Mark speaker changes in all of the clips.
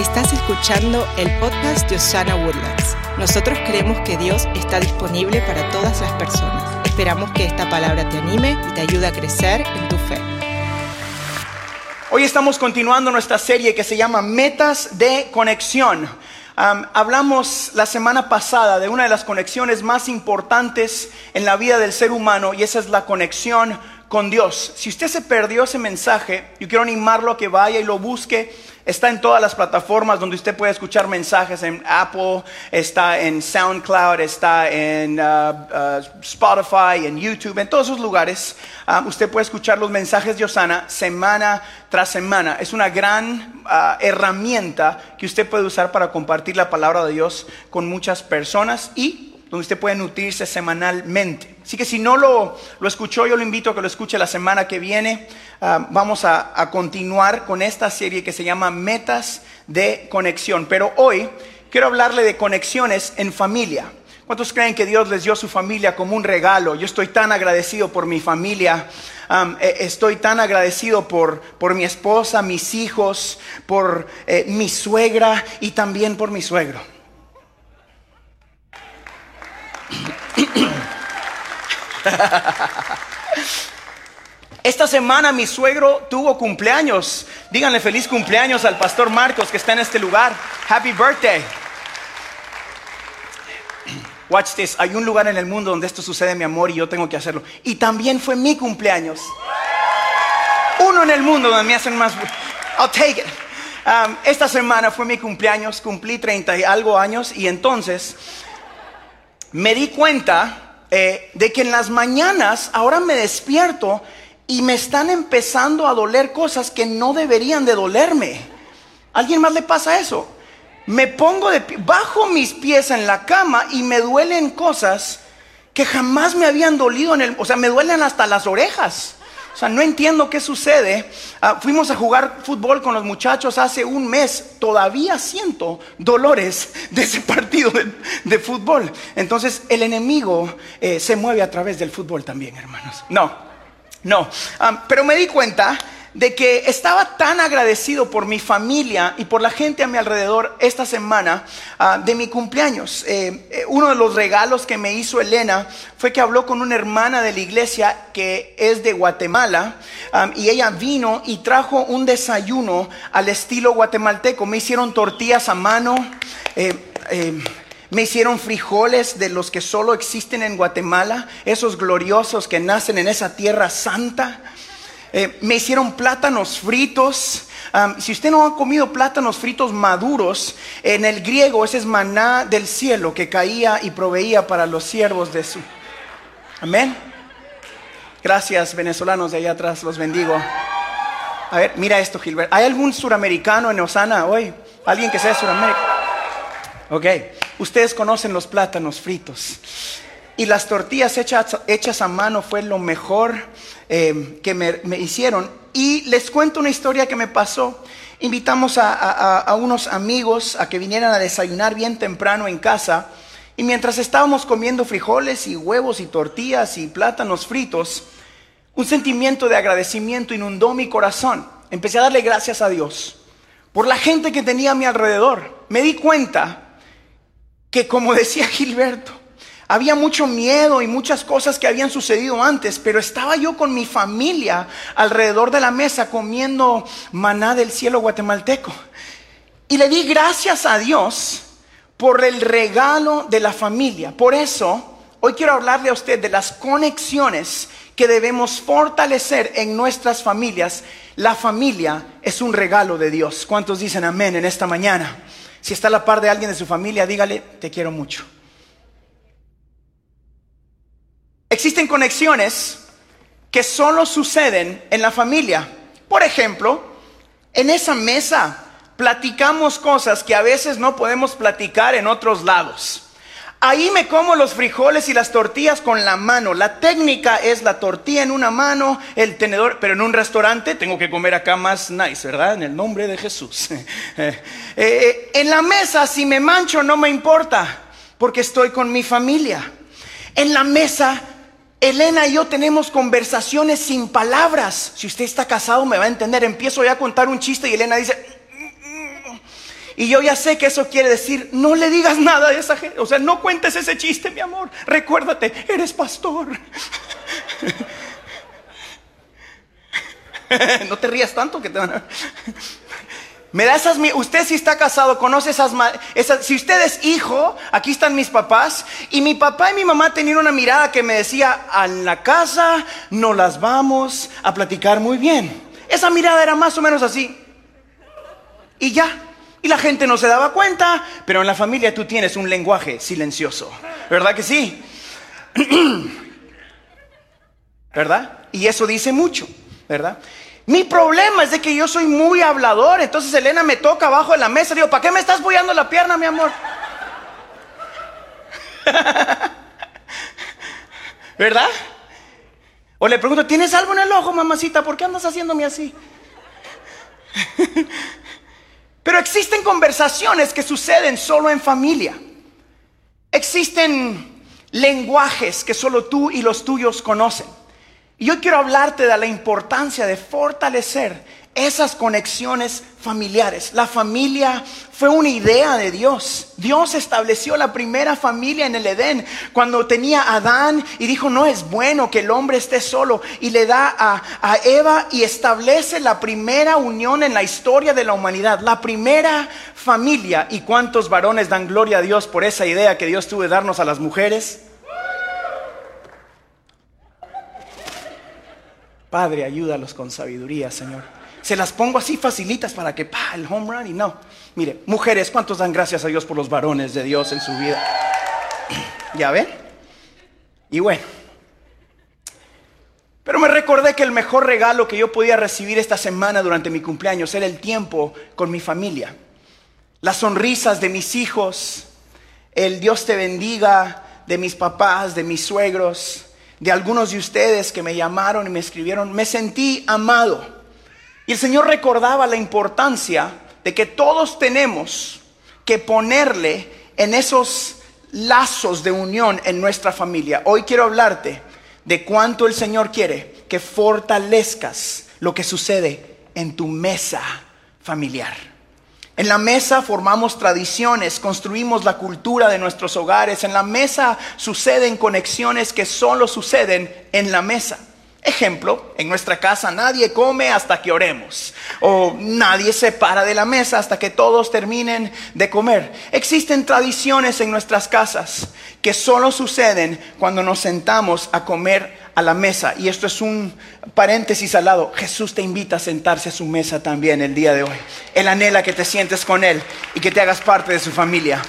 Speaker 1: Estás escuchando el podcast de Osana Woodlands. Nosotros creemos que Dios está disponible para todas las personas. Esperamos que esta palabra te anime y te ayude a crecer en tu fe.
Speaker 2: Hoy estamos continuando nuestra serie que se llama Metas de Conexión. Hablamos la semana pasada de una de las conexiones más importantes en la vida del ser humano y esa es la conexión con Dios. Si usted se perdió ese mensaje, yo quiero animarlo a que vaya y lo busque. Está en todas las plataformas donde usted puede escuchar mensajes, en Apple, está en SoundCloud, está en uh, uh, Spotify, en YouTube, en todos esos lugares. Uh, usted puede escuchar los mensajes de Osana semana tras semana. Es una gran herramienta que usted puede usar para compartir la palabra de Dios con muchas personas y donde usted puede nutrirse semanalmente. Así que si no lo, lo escuchó, yo lo invito a que lo escuche la semana que viene. Ah, vamos a, a continuar con esta serie que se llama Metas de Conexión. Pero hoy quiero hablarle de conexiones en familia. ¿Cuántos creen que Dios les dio su familia como un regalo? Yo estoy tan agradecido por mi familia. Um, estoy tan agradecido por, por, mi esposa, mis hijos, por eh, mi suegra y también por mi suegro. Esta semana mi suegro tuvo cumpleaños. Díganle feliz cumpleaños al pastor Marcos que está en este lugar. Happy birthday. Watch this. Hay un lugar en el mundo donde esto sucede, mi amor, y yo tengo que hacerlo. Y también fue mi cumpleaños. Uno en el mundo donde me hacen más. I'll take it. Um, esta semana fue mi cumpleaños. Cumplí 30 y algo años. Y entonces me di cuenta eh, de que en las mañanas ahora me despierto y me están empezando a doler cosas que no deberían de dolerme. ¿Alguien más le pasa eso? Me pongo de bajo mis pies en la cama y me duelen cosas que jamás me habían dolido en el, o sea, me duelen hasta las orejas. O sea, no entiendo qué sucede. Ah, fuimos a jugar fútbol con los muchachos hace un mes. Todavía siento dolores de ese partido de, fútbol. Entonces, el enemigo eh, se mueve a través del fútbol también, hermanos. No, no. Ah, pero me di cuenta de que estaba tan agradecido por mi familia y por la gente a mi alrededor esta semana ah, de mi cumpleaños. Eh, eh, uno de los regalos que me hizo Elena fue que habló con una hermana de la iglesia que es de Guatemala ah, y ella vino y trajo un desayuno al estilo guatemalteco. Me hicieron tortillas a mano. Eh, me hicieron frijoles de los que solo existen en Guatemala, esos gloriosos que nacen en esa tierra santa. Eh, me hicieron plátanos fritos. si usted no ha comido plátanos fritos maduros, en el griego ese es maná del cielo que caía y proveía para los siervos de su. Amén. Gracias, venezolanos de allá atrás, los bendigo. A ver, mira esto, Gilbert. ¿Hay algún suramericano en Osana hoy? ¿Alguien que sea suramericano? Ok, ustedes conocen los plátanos fritos. Y las tortillas hechas, hechas a mano fue lo mejor eh, que me, hicieron. Y les cuento una historia que me pasó. Invitamos a, unos amigos a que vinieran a desayunar bien temprano en casa. Y mientras estábamos comiendo frijoles y huevos y tortillas y plátanos fritos, un sentimiento de agradecimiento inundó mi corazón. Empecé a darle gracias a Dios por la gente que tenía a mi alrededor. Me di cuenta que, como decía Gilberto, había mucho miedo y muchas cosas que habían sucedido antes, pero estaba yo con mi familia alrededor de la mesa comiendo maná del cielo guatemalteco. Y le di gracias a Dios por el regalo de la familia. Por eso, hoy quiero hablarle a usted de las conexiones que debemos fortalecer en nuestras familias. La familia es un regalo de Dios. ¿Cuántos dicen amén en esta mañana? Si está a la par de alguien de su familia, dígale, te quiero mucho. Existen conexiones que solo suceden en la familia. Por ejemplo, en esa mesa platicamos cosas que a veces no podemos platicar en otros lados. Ahí me como los frijoles y las tortillas con la mano. La técnica es la tortilla en una mano, el tenedor, pero en un restaurante tengo que comer acá más nice, ¿verdad? En el nombre de Jesús. Eh, eh, en la mesa, si me mancho, no me importa, porque estoy con mi familia. En la mesa Elena y yo tenemos conversaciones sin palabras. Si usted está casado me va a entender. Empiezo ya a contar un chiste y Elena dice... Y yo ya sé que eso quiere decir, no le digas nada a esa gente. O sea, no cuentes ese chiste, mi amor. Recuérdate, eres pastor. no te rías tanto que te van a... Me da esas, usted si está casado, conoce esas, esas, si usted es hijo, aquí están mis papás, y mi papá y mi mamá tenían una mirada que me decía, a la casa no las vamos a platicar muy bien. Esa mirada era más o menos así. Y ya, y la gente no se daba cuenta, pero en la familia tú tienes un lenguaje silencioso, ¿verdad que sí? ¿Verdad? Y eso dice mucho, ¿verdad? Mi problema es de que yo soy muy hablador. Entonces Elena me toca abajo de la mesa. Digo, ¿para qué me estás bollando la pierna, mi amor? ¿Verdad? O le pregunto, ¿tienes algo en el ojo, mamacita? ¿Por qué andas haciéndome así? Pero existen conversaciones que suceden solo en familia. Existen lenguajes que solo tú y los tuyos conocen. Y yo quiero hablarte de la importancia de fortalecer esas conexiones familiares. La familia fue una idea de Dios. Dios estableció la primera familia en el Edén cuando tenía a Adán y dijo, no es bueno que el hombre esté solo. Y le da a, a Eva y establece la primera unión en la historia de la humanidad, la primera familia. ¿Y cuántos varones dan gloria a Dios por esa idea que Dios tuvo de darnos a las mujeres? Padre, ayúdalos con sabiduría, Señor. Se las pongo así facilitas para que, pa, el home run y no. Mire, mujeres, ¿cuántos dan gracias a Dios por los varones de Dios en su vida? ¿Ya ven? Y bueno. Pero me recordé que el mejor regalo que yo podía recibir esta semana durante mi cumpleaños era el tiempo con mi familia. Las sonrisas de mis hijos, el Dios te bendiga de mis papás, de mis suegros, de algunos de ustedes que me llamaron y me escribieron, me sentí amado. Y el Señor recordaba la importancia de que todos tenemos que ponerle en esos lazos de unión en nuestra familia. Hoy quiero hablarte de cuánto el Señor quiere que fortalezcas lo que sucede en tu mesa familiar. En la mesa formamos tradiciones, construimos la cultura de nuestros hogares. En la mesa suceden conexiones que solo suceden en la mesa. Ejemplo, en nuestra casa nadie come hasta que oremos o nadie se para de la mesa hasta que todos terminen de comer. Existen tradiciones en nuestras casas que solo suceden cuando nos sentamos a comer a la mesa. Y esto es un paréntesis al lado. Jesús te invita a sentarse a su mesa también el día de hoy. Él anhela que te sientes con Él y que te hagas parte de su familia.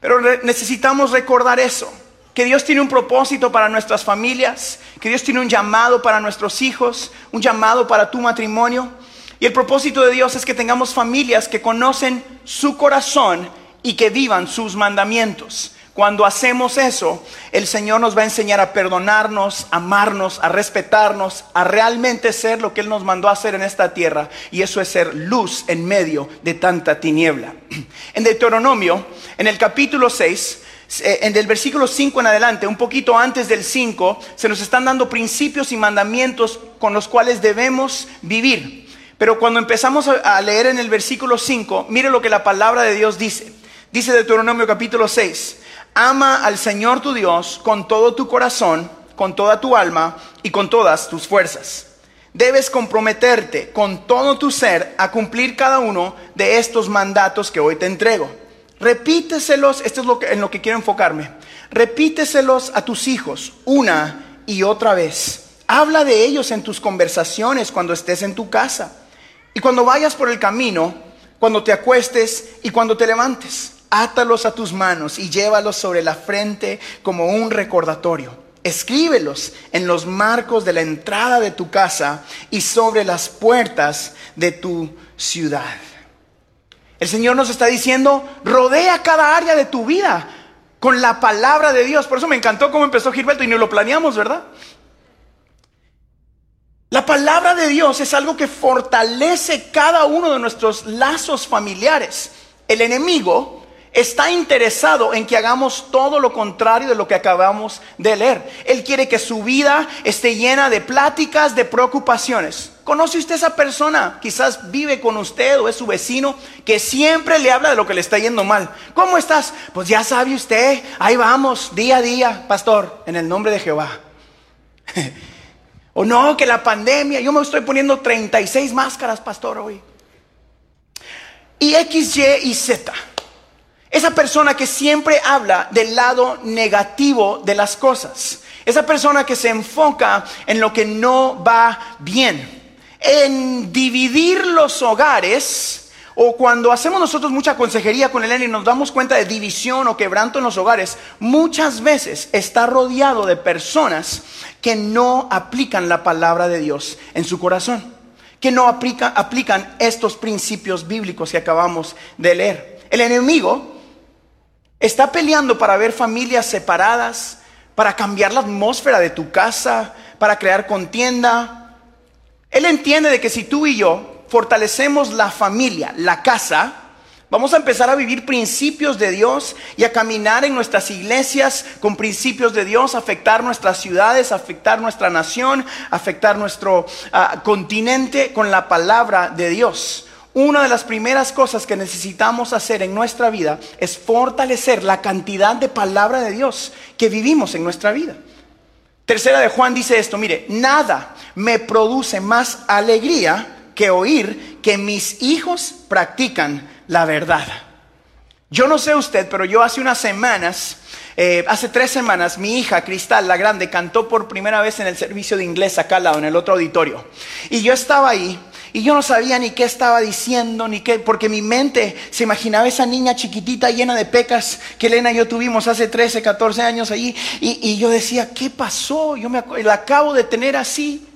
Speaker 2: Pero necesitamos recordar eso, que Dios tiene un propósito para nuestras familias, que Dios tiene un llamado para nuestros hijos, un llamado para tu matrimonio. Y el propósito de Dios es que tengamos familias que conocen su corazón y que vivan sus mandamientos. Cuando hacemos eso, el Señor nos va a enseñar a perdonarnos, a amarnos, a respetarnos, a realmente ser lo que Él nos mandó a hacer en esta tierra. Y eso es ser luz en medio de tanta tiniebla. En Deuteronomio, en el capítulo 6, eh, en el versículo 5 en adelante, un poquito antes del 5, se nos están dando principios y mandamientos con los cuales debemos vivir. Pero cuando empezamos a leer en el versículo 5, mire lo que la palabra de Dios dice. Dice Deuteronomio capítulo 6, Ama al Señor tu Dios con todo tu corazón, con toda tu alma y con todas tus fuerzas. Debes comprometerte con todo tu ser a cumplir cada uno de estos mandatos que hoy te entrego. Repíteselos, esto es lo que, en lo que quiero enfocarme. Repíteselos a tus hijos una y otra vez. Habla de ellos en tus conversaciones cuando estés en tu casa y cuando vayas por el camino, cuando te acuestes y cuando te levantes átalos a tus manos y llévalos sobre la frente como un recordatorio. Escríbelos en los marcos de la entrada de tu casa y sobre las puertas de tu ciudad. El Señor nos está diciendo, rodea cada área de tu vida con la palabra de Dios. Por eso me encantó cómo empezó Gilberto y no lo planeamos, ¿verdad? La palabra de Dios es algo que fortalece cada uno de nuestros lazos familiares. El enemigo está interesado en que hagamos todo lo contrario de lo que acabamos de leer. Él quiere que su vida esté llena de pláticas, de preocupaciones. ¿Conoce usted esa persona? Quizás vive con usted o es su vecino que siempre le habla de lo que le está yendo mal. ¿Cómo estás? Pues ya sabe usted, ahí vamos, día a día, pastor, en el nombre de Jehová. o no, que la pandemia, yo me estoy poniendo 36 máscaras, pastor, hoy. Y X, Y y Z. Esa persona que siempre habla del lado negativo de las cosas. Esa persona que se enfoca en lo que no va bien. En dividir los hogares, o cuando hacemos nosotros mucha consejería con Elena y nos damos cuenta de división o quebranto en los hogares, muchas veces está rodeado de personas que no aplican la palabra de Dios en su corazón, que no aplican estos principios bíblicos que acabamos de leer. El enemigo Está peleando para ver familias separadas, para cambiar la atmósfera de tu casa, para crear contienda. Él entiende de que si tú y yo fortalecemos la familia, la casa, vamos a empezar a vivir principios de Dios y a caminar en nuestras iglesias con principios de Dios, afectar nuestras ciudades, afectar nuestra nación, afectar nuestro ah, continente con la palabra de Dios. Una de las primeras cosas que necesitamos hacer en nuestra vida es fortalecer la cantidad de palabra de Dios que vivimos en nuestra vida. Tercera de Juan dice esto, mire, nada me produce más alegría que oír que mis hijos practican la verdad. Yo no sé usted, pero yo hace unas semanas, eh, hace tres semanas, mi hija Cristal, la grande, cantó por primera vez en el servicio de inglés acá al lado, en el otro auditorio. Y yo estaba ahí y yo no sabía ni qué estaba diciendo, ni qué, porque mi mente se imaginaba esa niña chiquitita llena de pecas que Elena y yo tuvimos hace 13, 14 años allí. Y, yo decía, ¿qué pasó? Yo me la acabo de tener así.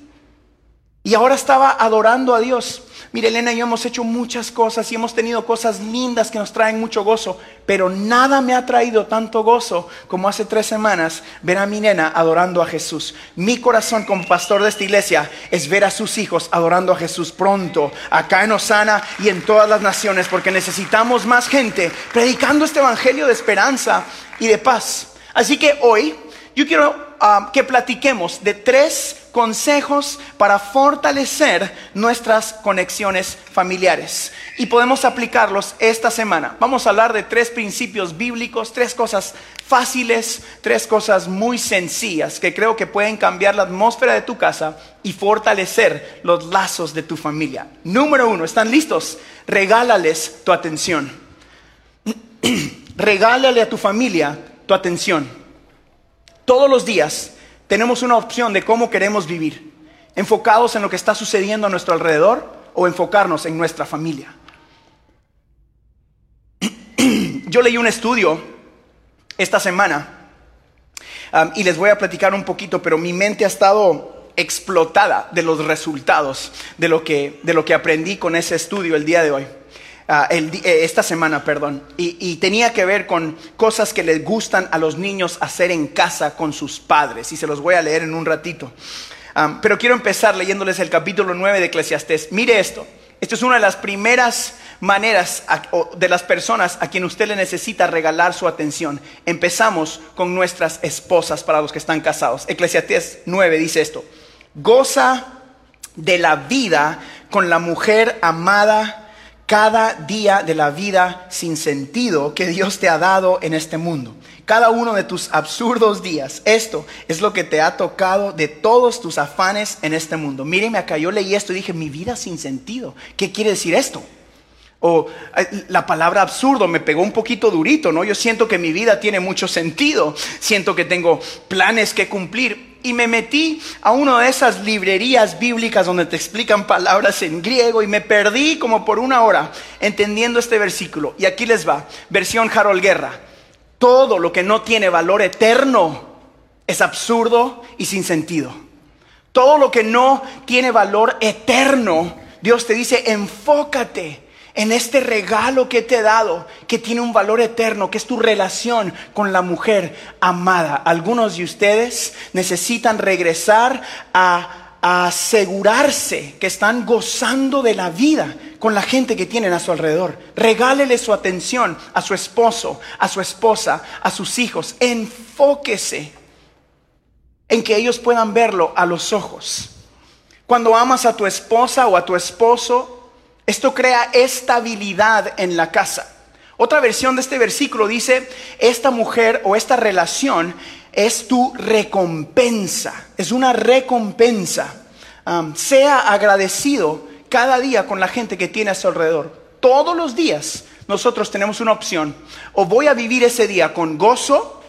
Speaker 2: Y ahora estaba adorando a Dios. Mire, Elena y yo hemos hecho muchas cosas y hemos tenido cosas lindas que nos traen mucho gozo, pero nada me ha traído tanto gozo como hace tres semanas ver a mi nena adorando a Jesús. Mi corazón como pastor de esta iglesia es ver a sus hijos adorando a Jesús pronto, acá en Osana y en todas las naciones, porque necesitamos más gente predicando este evangelio de esperanza y de paz. Así que hoy yo quiero ah, que platiquemos de tres consejos para fortalecer nuestras conexiones familiares. Y podemos aplicarlos esta semana. Vamos a hablar de tres principios bíblicos, tres cosas fáciles, tres cosas muy sencillas que creo que pueden cambiar la atmósfera de tu casa y fortalecer los lazos de tu familia. Número uno, ¿están listos? Regálales tu atención. Regálale a tu familia tu atención. Todos los días tenemos una opción de cómo queremos vivir, enfocados en lo que está sucediendo a nuestro alrededor o enfocarnos en nuestra familia. Yo leí un estudio esta semana um, y les voy a platicar un poquito, pero mi mente ha estado explotada de los resultados de lo que, de lo que aprendí con ese estudio el día de hoy. Ah, eh, esta semana, perdón, y, tenía que ver con cosas que les gustan a los niños hacer en casa con sus padres, y se los voy a leer en un ratito. pero quiero empezar leyéndoles el capítulo 9 de Eclesiastés. Mire esto, esto es una de las primeras maneras de las personas a quien usted le necesita regalar su atención. Empezamos con nuestras esposas para los que están casados. Eclesiastés 9 dice esto, goza de la vida con la mujer amada cada día de la vida sin sentido que Dios te ha dado en este mundo. Cada uno de tus absurdos días. Esto es lo que te ha tocado de todos tus afanes en este mundo. Míreme acá, yo leí esto y dije, mi vida sin sentido. ¿Qué quiere decir esto? O la palabra absurdo me pegó un poquito durito, ¿no? Yo siento que mi vida tiene mucho sentido, siento que tengo planes que cumplir. Y me metí a una de esas librerías bíblicas donde te explican palabras en griego y me perdí como por una hora entendiendo este versículo. Y aquí les va, versión Harold Guerra. Todo lo que no tiene valor eterno es absurdo y sin sentido. Todo lo que no tiene valor eterno, Dios te dice, enfócate en este regalo que te he dado, que tiene un valor eterno, que es tu relación con la mujer amada. Algunos de ustedes necesitan regresar a, asegurarse que están gozando de la vida con la gente que tienen a su alrededor. Regálele su atención a su esposo, a su esposa, a sus hijos. Enfóquese en que ellos puedan verlo a los ojos. Cuando amas a tu esposa o a tu esposo, esto crea estabilidad en la casa. Otra versión de este versículo dice, esta mujer o esta relación es tu recompensa, es una recompensa. sea agradecido cada día con la gente que tiene a su alrededor. Todos los días nosotros tenemos una opción. O voy a vivir ese día con gozo,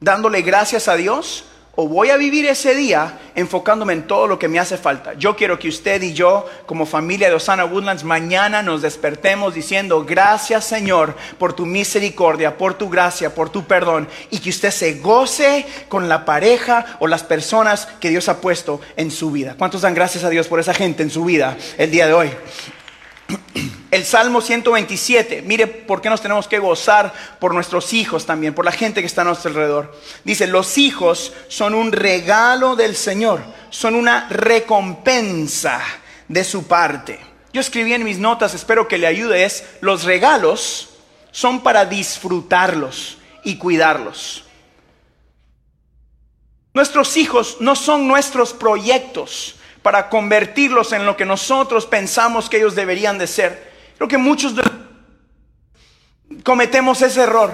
Speaker 2: dándole gracias a Dios, o voy a vivir ese día enfocándome en todo lo que me hace falta. Yo quiero que usted y yo, como familia de Osana Woodlands, mañana nos despertemos diciendo, gracias Señor por tu misericordia, por tu gracia, por tu perdón, y que usted se goce con la pareja o las personas que Dios ha puesto en su vida. ¿Cuántos dan gracias a Dios por esa gente en su vida el día de hoy? El Salmo 127, mire por qué nos tenemos que gozar por nuestros hijos también, por la gente que está a nuestro alrededor. Dice, los hijos son un regalo del Señor, son una recompensa de su parte. Yo escribí en mis notas, espero que le ayude, es, los regalos son para disfrutarlos y cuidarlos. Nuestros hijos no son nuestros proyectos para convertirlos en lo que nosotros pensamos que ellos deberían de ser. Creo que muchos cometemos ese error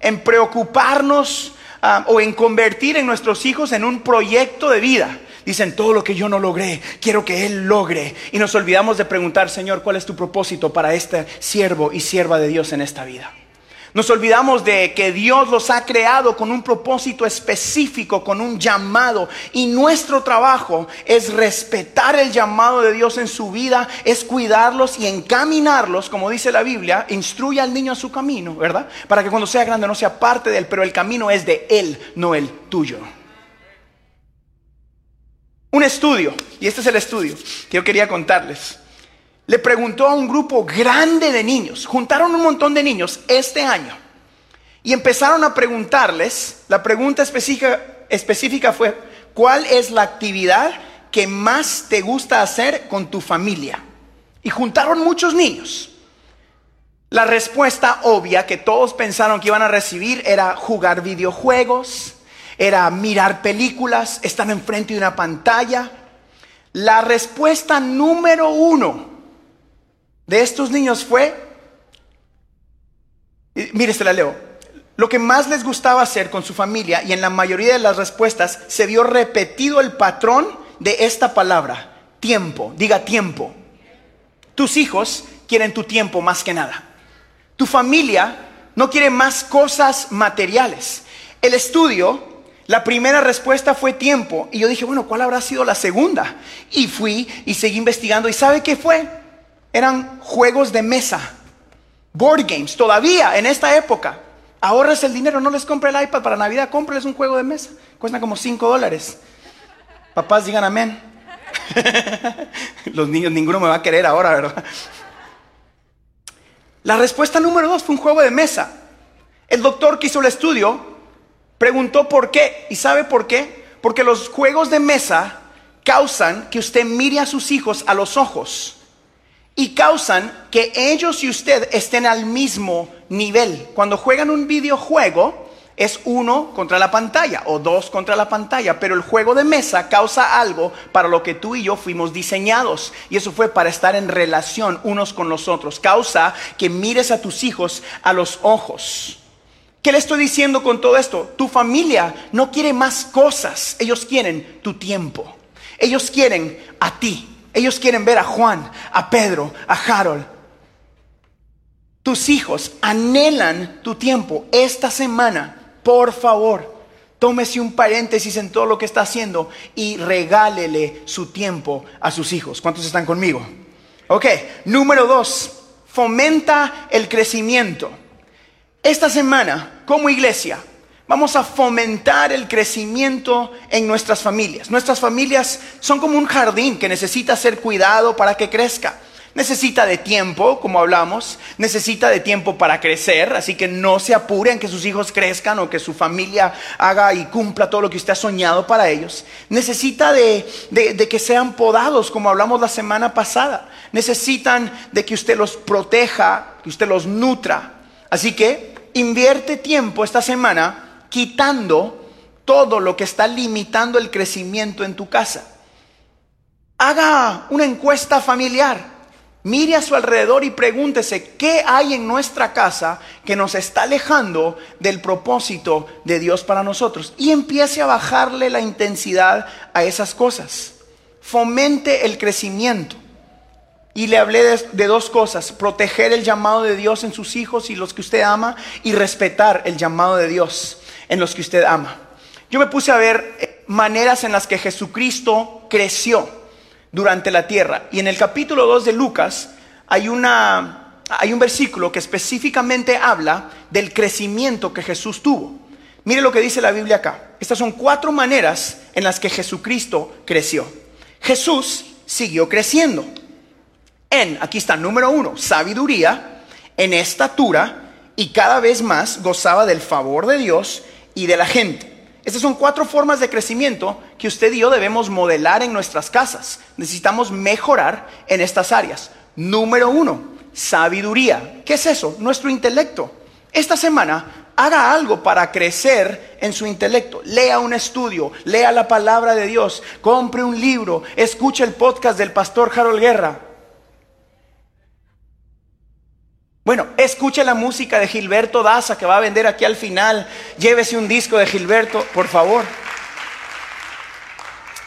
Speaker 2: en preocuparnos ah, o en convertir en nuestros hijos en un proyecto de vida. Dicen, todo lo que yo no logré, quiero que Él logre. Y nos olvidamos de preguntar, Señor, ¿cuál es tu propósito para este siervo y sierva de Dios en esta vida? Nos olvidamos de que Dios los ha creado con un propósito específico, con un llamado. Y nuestro trabajo es respetar el llamado de Dios en su vida, es cuidarlos y encaminarlos, como dice la Biblia, instruye al niño a su camino, ¿verdad? Para que cuando sea grande no sea parte de él, pero el camino es de él, no el tuyo. Un estudio, y este es el estudio que yo quería contarles le preguntó a un grupo grande de niños, juntaron un montón de niños este año y empezaron a preguntarles, la pregunta específica, fue, ¿cuál es la actividad que más te gusta hacer con tu familia? Y juntaron muchos niños. La respuesta obvia que todos pensaron que iban a recibir era jugar videojuegos, era mirar películas, estar enfrente de una pantalla. La respuesta número uno de estos niños fue, mire, se la leo, lo que más les gustaba hacer con su familia y en la mayoría de las respuestas se vio repetido el patrón de esta palabra, tiempo, diga tiempo. Tus hijos quieren tu tiempo más que nada. Tu familia no quiere más cosas materiales. El estudio, la primera respuesta fue tiempo. Y yo dije, bueno, ¿cuál habrá sido la segunda? Y fui y seguí investigando. ¿Y sabe qué fue? Eran juegos de mesa, board games, todavía en esta época. Ahorres el dinero, no les compre el iPad para Navidad, cómprales un juego de mesa. Cuesta como 5 dólares. Papás digan amén. Los niños, ninguno me va a querer ahora, ¿verdad? La respuesta número dos fue un juego de mesa. El doctor que hizo el estudio preguntó por qué. ¿Y sabe por qué? Porque los juegos de mesa causan que usted mire a sus hijos a los ojos y causan que ellos y usted estén al mismo nivel. Cuando juegan un videojuego es uno contra la pantalla o dos contra la pantalla, pero el juego de mesa causa algo para lo que tú y yo fuimos diseñados y eso fue para estar en relación unos con los otros. Causa que mires a tus hijos a los ojos. ¿Qué le estoy diciendo con todo esto? Tu familia no quiere más cosas, ellos quieren tu tiempo. Ellos quieren a ti. Ellos quieren ver a Juan, a Pedro, a Harold. Tus hijos anhelan tu tiempo. Esta semana, por favor, tómese un paréntesis en todo lo que está haciendo y regálele su tiempo a sus hijos. ¿Cuántos están conmigo? Ok, número dos, fomenta el crecimiento. Esta semana, como iglesia, Vamos a fomentar el crecimiento en nuestras familias. Nuestras familias son como un jardín que necesita ser cuidado para que crezca. Necesita de tiempo, como hablamos, necesita de tiempo para crecer, así que no se apuren que sus hijos crezcan o que su familia haga y cumpla todo lo que usted ha soñado para ellos. Necesita de, de que sean podados, como hablamos la semana pasada. Necesitan de que usted los proteja, que usted los nutra. Así que invierte tiempo esta semana quitando todo lo que está limitando el crecimiento en tu casa. Haga una encuesta familiar. Mire a su alrededor y pregúntese qué hay en nuestra casa que nos está alejando del propósito de Dios para nosotros. Y empiece a bajarle la intensidad a esas cosas. Fomente el crecimiento. Y le hablé de, dos cosas, proteger el llamado de Dios en sus hijos y los que usted ama y respetar el llamado de Dios en los que usted ama. Yo me puse a ver eh, maneras en las que Jesucristo creció durante la tierra. Y en el capítulo 2 de Lucas hay, una, hay un versículo que específicamente habla del crecimiento que Jesús tuvo. Mire lo que dice la Biblia acá. Estas son cuatro maneras en las que Jesucristo creció. Jesús siguió creciendo. En, aquí está, número uno, sabiduría, en estatura y cada vez más gozaba del favor de Dios y de la gente. Estas son cuatro formas de crecimiento que usted y yo debemos modelar en nuestras casas. Necesitamos mejorar en estas áreas. Número uno, sabiduría. ¿Qué es eso? Nuestro intelecto. Esta semana haga algo para crecer en su intelecto. Lea un estudio, lea la palabra de Dios, compre un libro, escuche el podcast del pastor Harold Guerra. Bueno, escuche la música de Gilberto Daza que va a vender aquí al final. Llévese un disco de Gilberto, por favor.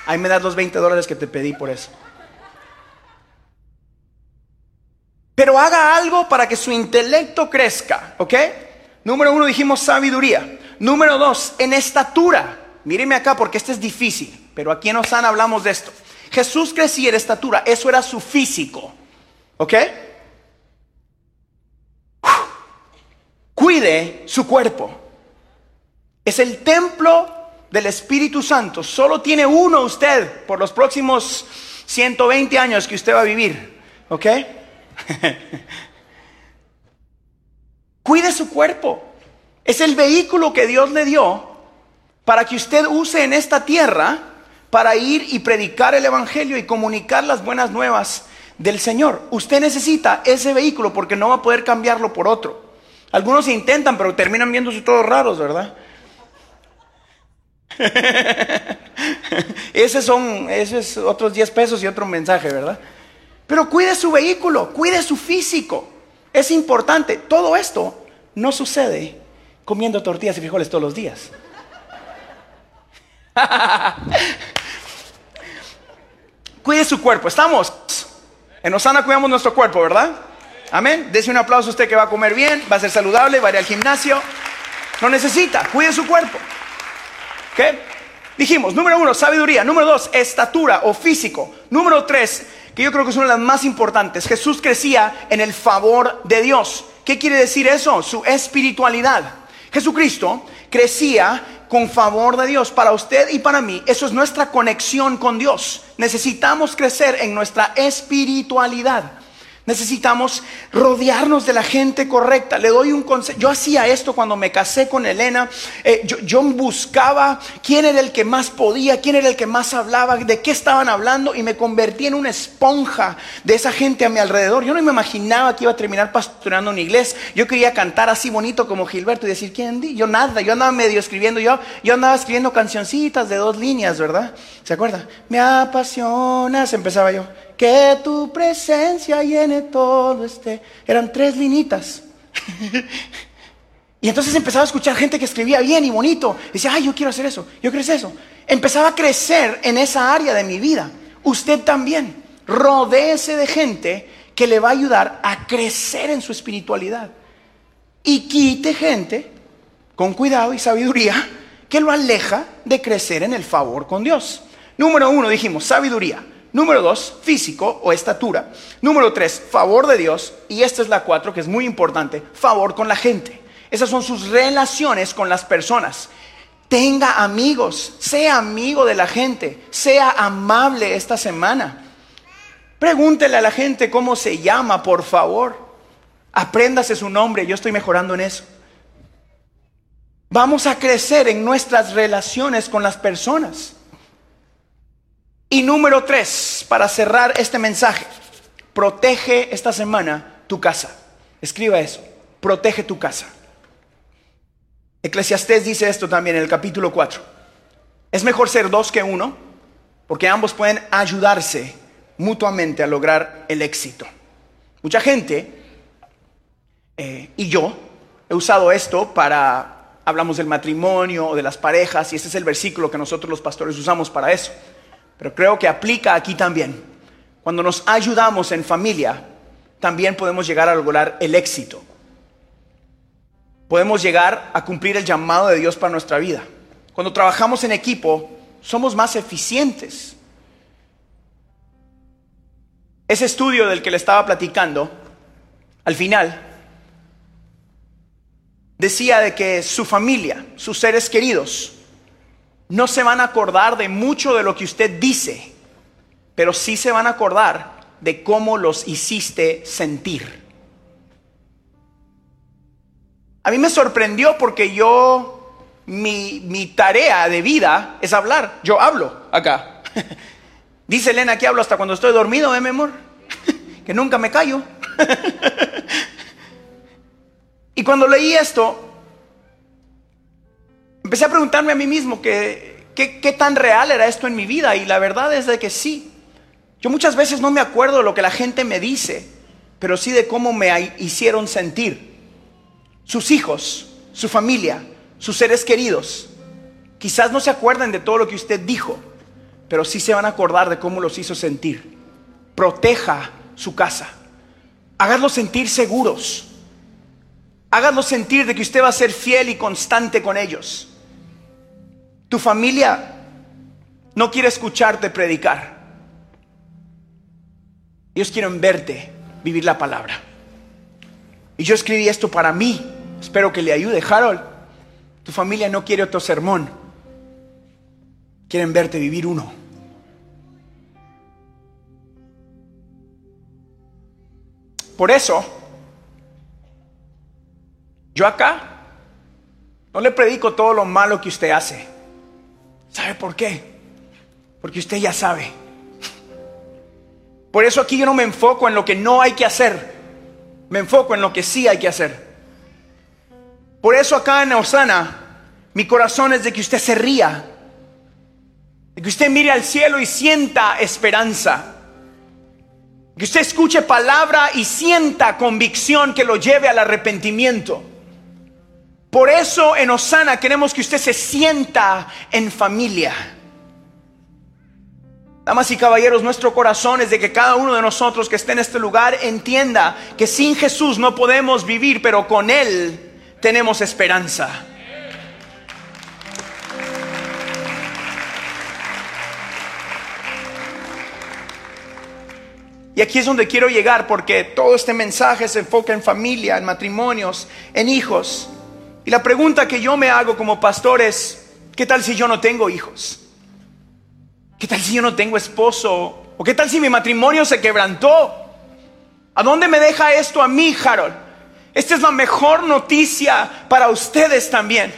Speaker 2: Ahí me das los 20 dólares que te pedí por eso. Pero haga algo para que su intelecto crezca, ¿ok? Número uno dijimos sabiduría. Número dos, en estatura. Míreme acá porque este es difícil, pero aquí en Osana hablamos de esto. Jesús crecía en estatura, eso era su físico, ¿ok? Cuide su cuerpo. Es el templo del Espíritu Santo. Solo tiene uno usted por los próximos 120 años que usted va a vivir. ¿Ok? cuide su cuerpo. Es el vehículo que Dios le dio para que usted use en esta tierra para ir y predicar el Evangelio y comunicar las buenas nuevas del Señor. Usted necesita ese vehículo porque no va a poder cambiarlo por otro. Algunos intentan, pero terminan viéndose todos raros, ¿verdad? Ese son, esos otros 10 pesos y otro mensaje, ¿verdad? Pero cuide su vehículo, cuide su físico. Es importante. Todo esto no sucede comiendo tortillas y frijoles todos los días. cuide su cuerpo. Estamos. En Osana cuidamos nuestro cuerpo, ¿verdad? Amén. Dese un aplauso a usted que va a comer bien, va a ser saludable, va a ir al gimnasio. No necesita, cuide su cuerpo. ¿Qué? Dijimos, número uno, sabiduría. Número dos, estatura o físico. Número tres, que yo creo que es una de las más importantes. Jesús crecía en el favor de Dios. ¿Qué quiere decir eso? Su espiritualidad. Jesucristo crecía con favor de Dios. Para usted y para mí, eso es nuestra conexión con Dios. Necesitamos crecer en nuestra espiritualidad. Necesitamos rodearnos de la gente correcta. Le doy un consejo. Yo hacía esto cuando me casé con Elena. Eh, yo, buscaba quién era el que más podía, quién era el que más hablaba, de qué estaban hablando y me convertí en una esponja de esa gente a mi alrededor. Yo no me imaginaba que iba a terminar pastoreando una iglesia. Yo quería cantar así bonito como Gilberto y decir, ¿quién di? Yo nada, yo andaba medio escribiendo, yo, yo andaba escribiendo cancioncitas de dos líneas, ¿verdad? ¿Se acuerda? Me apasionas, empezaba yo que tu presencia llene todo este. Eran tres linitas. y entonces empezaba a escuchar gente que escribía bien y bonito. Decía, ay, yo quiero hacer eso, yo quiero hacer eso. Empezaba a crecer en esa área de mi vida. Usted también. Rodéese de gente que le va a ayudar a crecer en su espiritualidad. Y quite gente con cuidado y sabiduría que lo aleja de crecer en el favor con Dios. Número uno, dijimos, sabiduría. Número dos, físico o estatura. Número tres, favor de Dios. Y esta es la cuatro, que es muy importante, favor con la gente. Esas son sus relaciones con las personas. Tenga amigos, sea amigo de la gente, sea amable esta semana. Pregúntele a la gente cómo se llama, por favor. Apréndase su nombre, yo estoy mejorando en eso. Vamos a crecer en nuestras relaciones con las personas. Y número tres, para cerrar este mensaje, protege esta semana tu casa. Escriba eso, protege tu casa. Eclesiastés dice esto también en el capítulo 4. Es mejor ser dos que uno, porque ambos pueden ayudarse mutuamente a lograr el éxito. Mucha gente, eh, y yo, he usado esto para hablamos del matrimonio o de las parejas, y ese es el versículo que nosotros los pastores usamos para eso. Pero creo que aplica aquí también. Cuando nos ayudamos en familia, también podemos llegar a lograr el éxito. Podemos llegar a cumplir el llamado de Dios para nuestra vida. Cuando trabajamos en equipo, somos más eficientes. Ese estudio del que le estaba platicando, al final, decía de que su familia, sus seres queridos, no se van a acordar de mucho de lo que usted dice, pero sí se van a acordar de cómo los hiciste sentir. A mí me sorprendió porque yo, mi, mi tarea de vida es hablar. Yo hablo acá. Dice Elena que hablo hasta cuando estoy dormido, ¿eh, mi amor? que nunca me callo. Y cuando leí esto, empecé a preguntarme a mí mismo que, qué tan real era esto en mi vida. Y la verdad es de que sí. Yo muchas veces no me acuerdo de lo que la gente me dice, pero sí de cómo me hicieron sentir. Sus hijos, su familia, sus seres queridos. Quizás no se acuerden de todo lo que usted dijo, pero sí se van a acordar de cómo los hizo sentir. Proteja su casa. Háganlos sentir seguros. Háganlo sentir de que usted va a ser fiel y constante con ellos. Tu familia no quiere escucharte predicar. Ellos quieren verte vivir la palabra. Y yo escribí esto para mí. Espero que le ayude. Harold, tu familia no quiere otro sermón. Quieren verte vivir uno. Por eso, yo acá no le predico todo lo malo que usted hace. ¿Sabe por qué? Porque usted ya sabe. Por eso aquí yo no me enfoco en lo que no hay que hacer. Me enfoco en lo que sí hay que hacer. Por eso acá en Osana, mi corazón es de que usted se ría. De que usted mire al cielo y sienta esperanza. Que usted escuche palabra y sienta convicción que lo lleve al arrepentimiento. Por eso en Osana queremos que usted se sienta en familia. Damas y caballeros, nuestro corazón es de que cada uno de nosotros que esté en este lugar entienda que sin Jesús no podemos vivir, pero con Él tenemos esperanza. Y aquí es donde quiero llegar porque todo este mensaje se enfoca en familia, en matrimonios, en hijos. Y la pregunta que yo me hago como pastor es, ¿qué tal si yo no tengo hijos? ¿Qué tal si yo no tengo esposo? ¿O qué tal si mi matrimonio se quebrantó? ¿A dónde me deja esto a mí, Harold? Esta es la mejor noticia para ustedes también.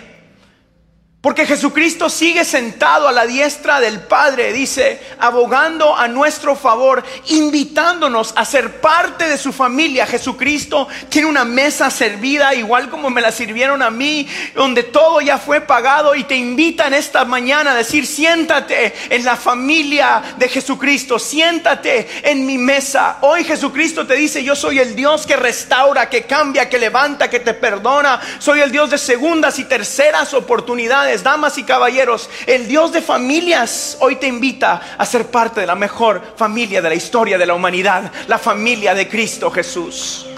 Speaker 2: Porque Jesucristo sigue sentado a la diestra del Padre, dice, abogando a nuestro favor, invitándonos a ser parte de su familia. Jesucristo tiene una mesa servida, igual como me la sirvieron a mí, donde todo ya fue pagado y te invita en esta mañana a decir, siéntate en la familia de Jesucristo, siéntate en mi mesa. Hoy Jesucristo te dice, yo soy el Dios que restaura, que cambia, que levanta, que te perdona. Soy el Dios de segundas y terceras oportunidades damas y caballeros, el Dios de familias hoy te invita a ser parte de la mejor familia de la historia de la humanidad, la familia de Cristo Jesús.